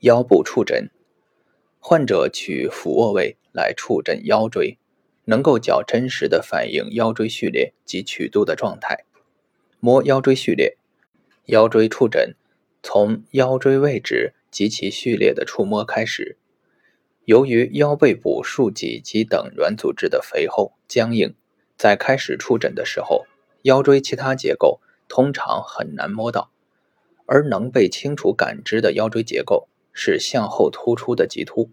腰部触诊，患者取俯卧位来触诊腰椎，能够较真实的反映腰椎序列及曲度的状态。摸腰椎序列，腰椎触诊从腰椎位置及其序列的触摸开始。由于腰背部竖脊肌等软组织的肥厚僵硬，在开始触诊的时候，腰椎其他结构通常很难摸到，而能被清楚感知的腰椎结构。是向后突出的棘突。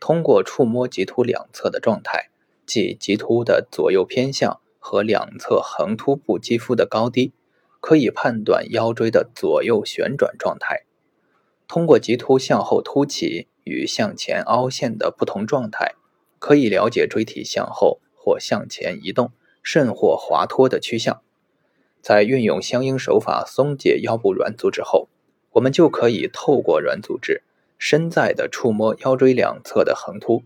通过触摸棘突两侧的状态，即棘突的左右偏向和两侧横突部肌肤的高低，可以判断腰椎的左右旋转状态。通过棘突向后凸起与向前凹陷的不同状态，可以了解椎体向后或向前移动，甚或滑脱的趋向。在运用相应手法松解腰部软组织后。我们就可以透过软组织身在的触摸腰椎两侧的横突，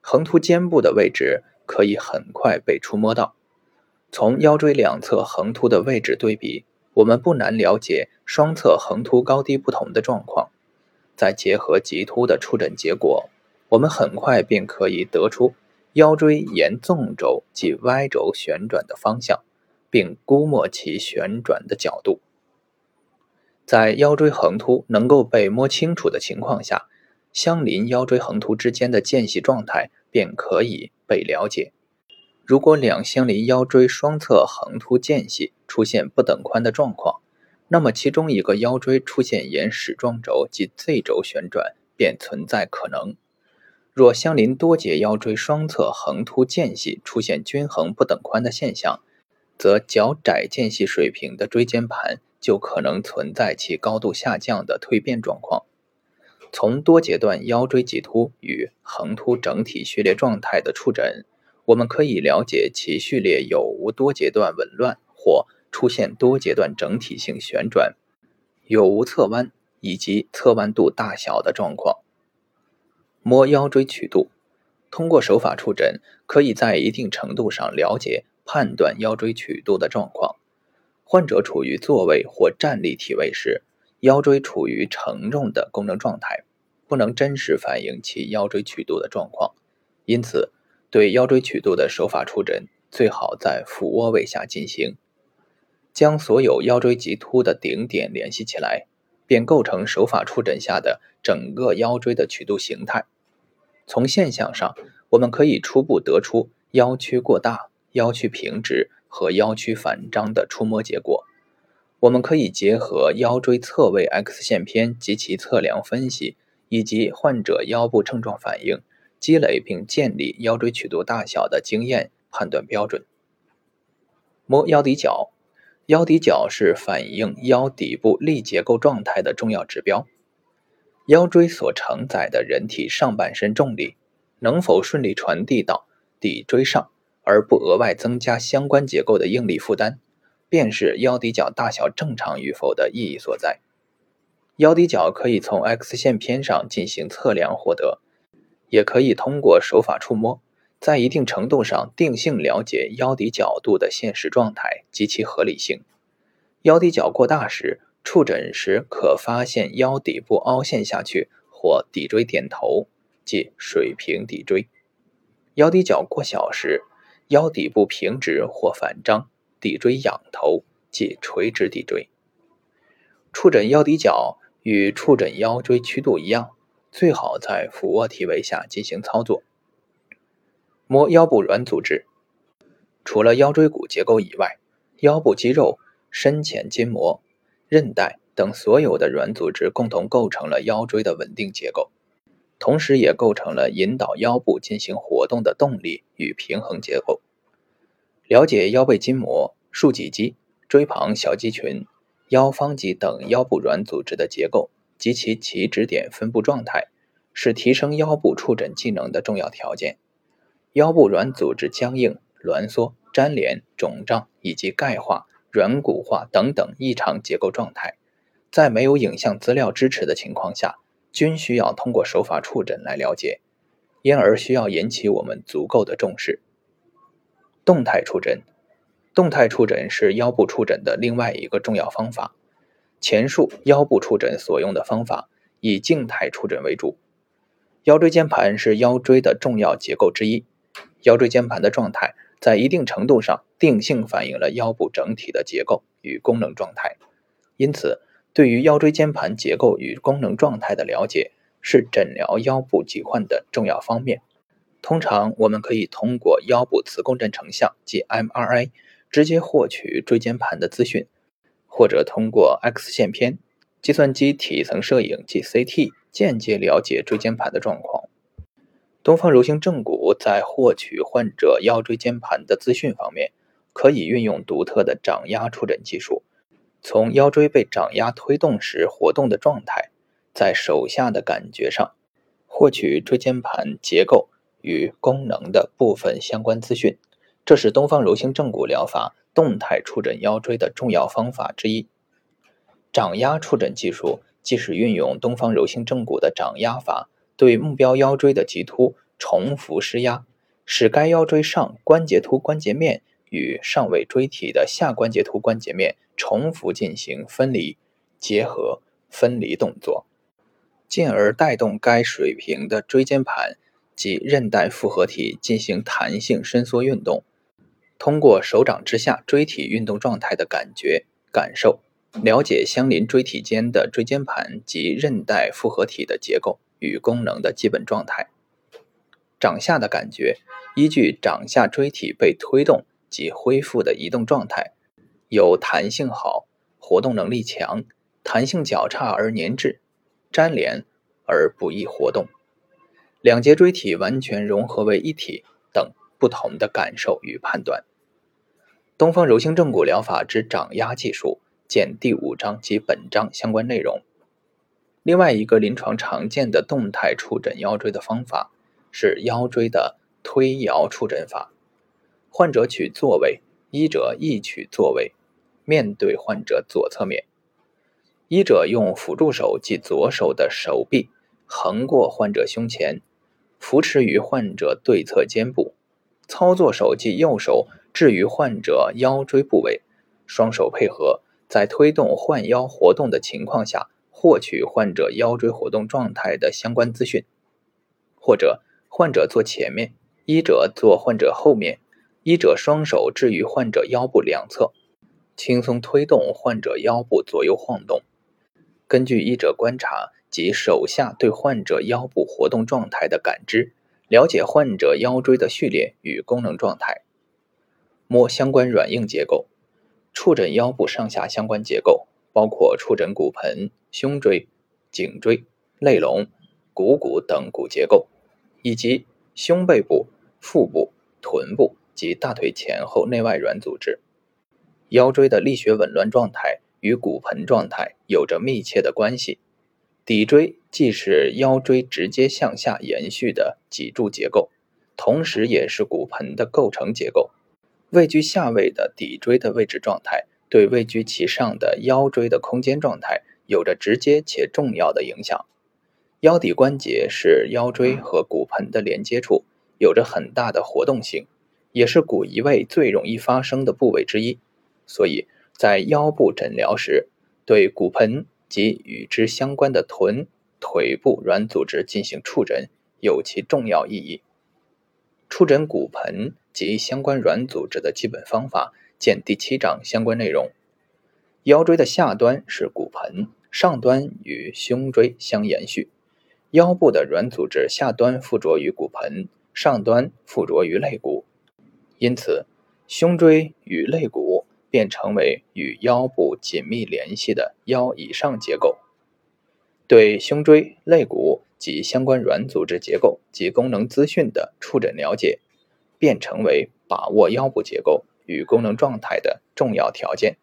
横突肩部的位置可以很快被触摸到。从腰椎两侧横突的位置对比，我们不难了解双侧横突高低不同的状况。再结合棘突的触诊结果，我们很快便可以得出腰椎沿纵轴及 Y 轴旋转的方向，并估摸其旋转的角度。在腰椎横突能够被摸清楚的情况下，相邻腰椎横突之间的间隙状态便可以被了解。如果两相邻腰椎双侧横突间隙出现不等宽的状况，那么其中一个腰椎出现沿矢状轴及 Z 轴旋转便存在可能。若相邻多节腰椎双侧横突间隙出现均衡不等宽的现象，则较窄间隙水平的椎间盘。就可能存在其高度下降的蜕变状况。从多节段腰椎棘突与横突整体序列状态的触诊，我们可以了解其序列有无多节段紊乱或出现多节段整体性旋转，有无侧弯以及侧弯度大小的状况。摸腰椎曲度，通过手法触诊，可以在一定程度上了解判断腰椎曲度的状况。患者处于坐位或站立体位时，腰椎处于承重的功能状态，不能真实反映其腰椎曲度的状况。因此，对腰椎曲度的手法触诊最好在俯卧位下进行，将所有腰椎棘突的顶点联系起来，便构成手法触诊下的整个腰椎的曲度形态。从现象上，我们可以初步得出腰曲过大、腰曲平直。和腰曲反张的触摸结果，我们可以结合腰椎侧位 X 线片及其测量分析，以及患者腰部症状反应，积累并建立腰椎曲度大小的经验判断标准。摸腰底角，腰底角是反映腰底部力结构状态的重要指标。腰椎所承载的人体上半身重力能否顺利传递到骶椎上？而不额外增加相关结构的应力负担，便是腰骶角大小正常与否的意义所在。腰骶角可以从 X 线片上进行测量获得，也可以通过手法触摸，在一定程度上定性了解腰骶角度的现实状态及其合理性。腰骶角过大时，触诊时可发现腰底部凹陷下去或骶椎点头，即水平骶椎；腰骶角过小时，腰底部平直或反张，骶椎仰头，即垂直骶椎。触诊腰骶角与触诊腰椎曲度一样，最好在俯卧体位下进行操作。摸腰部软组织，除了腰椎骨结构以外，腰部肌肉、深浅筋膜、韧带等所有的软组织共同构成了腰椎的稳定结构。同时，也构成了引导腰部进行活动的动力与平衡结构。了解腰背筋膜、竖脊肌、椎旁小肌群、腰方肌等腰部软组织的结构及其起止点分布状态，是提升腰部触诊技能的重要条件。腰部软组织僵硬、挛缩、粘连、肿胀以及钙化、软骨化等等异常结构状态，在没有影像资料支持的情况下。均需要通过手法触诊来了解，因而需要引起我们足够的重视。动态触诊，动态触诊是腰部触诊的另外一个重要方法。前述腰部触诊所用的方法，以静态触诊为主。腰椎间盘是腰椎的重要结构之一，腰椎间盘的状态在一定程度上定性反映了腰部整体的结构与功能状态。因此，对于腰椎间盘结构与功能状态的了解，是诊疗腰部疾患的重要方面。通常，我们可以通过腰部磁共振成像即 MRI 直接获取椎间盘的资讯，或者通过 X 线片、计算机体层摄影即 CT 间接了解椎间盘的状况。东方柔性正骨在获取患者腰椎间盘的资讯方面，可以运用独特的掌压触诊技术，从腰椎被掌压推动时活动的状态，在手下的感觉上获取椎间盘结构。与功能的部分相关资讯，这是东方柔性正骨疗法动态触诊腰椎的重要方法之一。掌压触诊技术即是运用东方柔性正骨的掌压法，对目标腰椎的棘突重复施压，使该腰椎上关节突关节面与上位椎体的下关节突关节面重复进行分离、结合、分离动作，进而带动该水平的椎间盘。及韧带复合体进行弹性伸缩运动，通过手掌之下椎体运动状态的感觉感受，了解相邻椎体间的椎间盘及韧带复合体的结构与功能的基本状态。掌下的感觉，依据掌下椎体被推动及恢复的移动状态，有弹性好、活动能力强、弹性较差而粘滞、粘连而不易活动。两节椎体完全融合为一体等不同的感受与判断。东方柔性正骨疗法之掌压技术，见第五章及本章相关内容。另外一个临床常见的动态触诊腰椎的方法是腰椎的推摇触诊法。患者取坐位，医者亦取坐位，面对患者左侧面。医者用辅助手即左手的手臂横过患者胸前。扶持于患者对侧肩部，操作手即右手置于患者腰椎部位，双手配合，在推动患腰活动的情况下，获取患者腰椎活动状态的相关资讯。或者，患者坐前面，医者坐患者后面，医者双手置于患者腰部两侧，轻松推动患者腰部左右晃动。根据医者观察。及手下对患者腰部活动状态的感知，了解患者腰椎的序列与功能状态，摸相关软硬结构，触诊腰部上下相关结构，包括触诊骨盆、胸椎、颈椎、肋龙、股骨等骨结构，以及胸背部、腹部、臀部及大腿前后内外软组织。腰椎的力学紊乱状态与骨盆状态有着密切的关系。骶椎既是腰椎直接向下延续的脊柱结构，同时也是骨盆的构成结构。位居下位的骶椎的位置状态，对位居其上的腰椎的空间状态有着直接且重要的影响。腰骶关节是腰椎和骨盆的连接处，有着很大的活动性，也是骨移位最容易发生的部位之一。所以在腰部诊疗时，对骨盆。及与之相关的臀、腿部软组织进行触诊，有其重要意义。触诊骨盆及相关软组织的基本方法，见第七章相关内容。腰椎的下端是骨盆，上端与胸椎相延续。腰部的软组织下端附着于骨盆，上端附着于肋骨，因此胸椎与肋骨。便成为与腰部紧密联系的腰以上结构。对胸椎、肋骨及相关软组织结构及功能资讯的触诊了解，便成为把握腰部结构与功能状态的重要条件。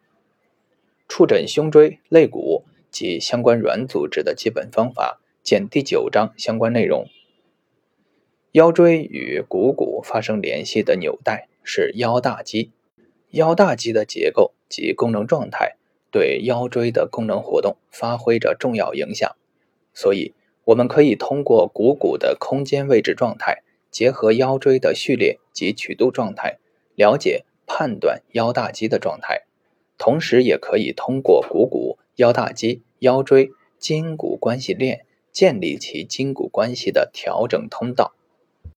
触诊胸椎、肋骨及相关软组织的基本方法，见第九章相关内容。腰椎与股骨发生联系的纽带是腰大肌。腰大肌的结构及功能状态对腰椎的功能活动发挥着重要影响，所以我们可以通过股骨的空间位置状态，结合腰椎的序列及曲度状态，了解判断腰大肌的状态。同时，也可以通过股骨、腰大肌、腰椎、筋骨关系链建立起筋骨关系的调整通道。